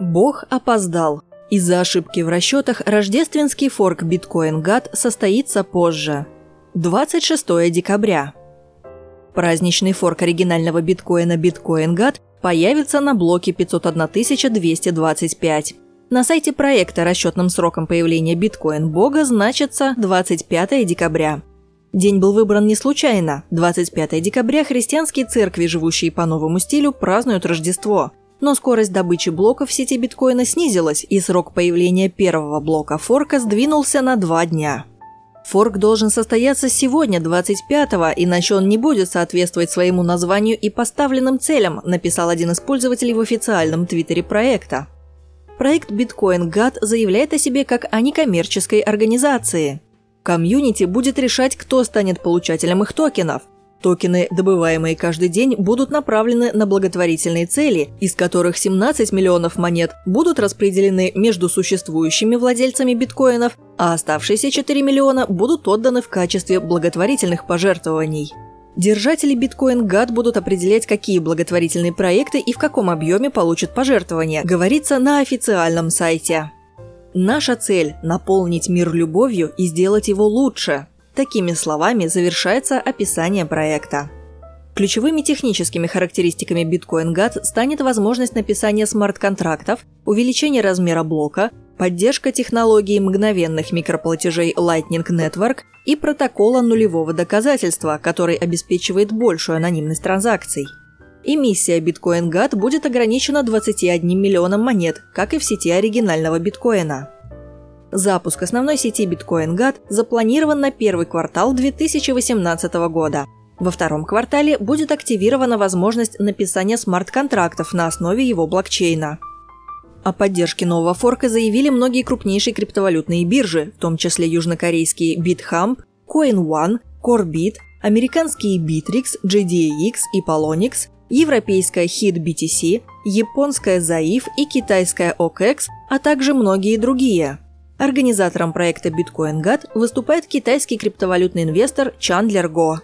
Бог опоздал. Из-за ошибки в расчетах рождественский форк Bitcoin GAT состоится позже. 26 декабря. Праздничный форк оригинального биткоина Bitcoin GAT появится на блоке 501225. На сайте проекта расчетным сроком появления биткоин бога значится 25 декабря. День был выбран не случайно. 25 декабря христианские церкви, живущие по новому стилю, празднуют Рождество – но скорость добычи блоков в сети биткоина снизилась, и срок появления первого блока форка сдвинулся на два дня. Форк должен состояться сегодня, 25-го, иначе он не будет соответствовать своему названию и поставленным целям, написал один из пользователей в официальном твиттере проекта. Проект Bitcoin God заявляет о себе как о некоммерческой организации. Комьюнити будет решать, кто станет получателем их токенов – Токены, добываемые каждый день, будут направлены на благотворительные цели, из которых 17 миллионов монет будут распределены между существующими владельцами биткоинов, а оставшиеся 4 миллиона будут отданы в качестве благотворительных пожертвований. Держатели биткоин GAT будут определять, какие благотворительные проекты и в каком объеме получат пожертвования, говорится на официальном сайте. Наша цель – наполнить мир любовью и сделать его лучше. Такими словами завершается описание проекта. Ключевыми техническими характеристиками Bitcoin GAT станет возможность написания смарт-контрактов, увеличение размера блока, поддержка технологии мгновенных микроплатежей Lightning Network и протокола нулевого доказательства, который обеспечивает большую анонимность транзакций. Эмиссия Bitcoin GAT будет ограничена 21 миллионом монет, как и в сети оригинального биткоина. Запуск основной сети Bitcoin GAT запланирован на первый квартал 2018 года. Во втором квартале будет активирована возможность написания смарт-контрактов на основе его блокчейна. О поддержке нового форка заявили многие крупнейшие криптовалютные биржи, в том числе южнокорейские BitHump, CoinOne, Corebit, американские Bittrex, JDAX и Polonix, европейская HitBTC, японская ZAIF и китайская OKEX, а также многие другие – Организатором проекта Bitcoin GAT выступает китайский криптовалютный инвестор Чандлер Го.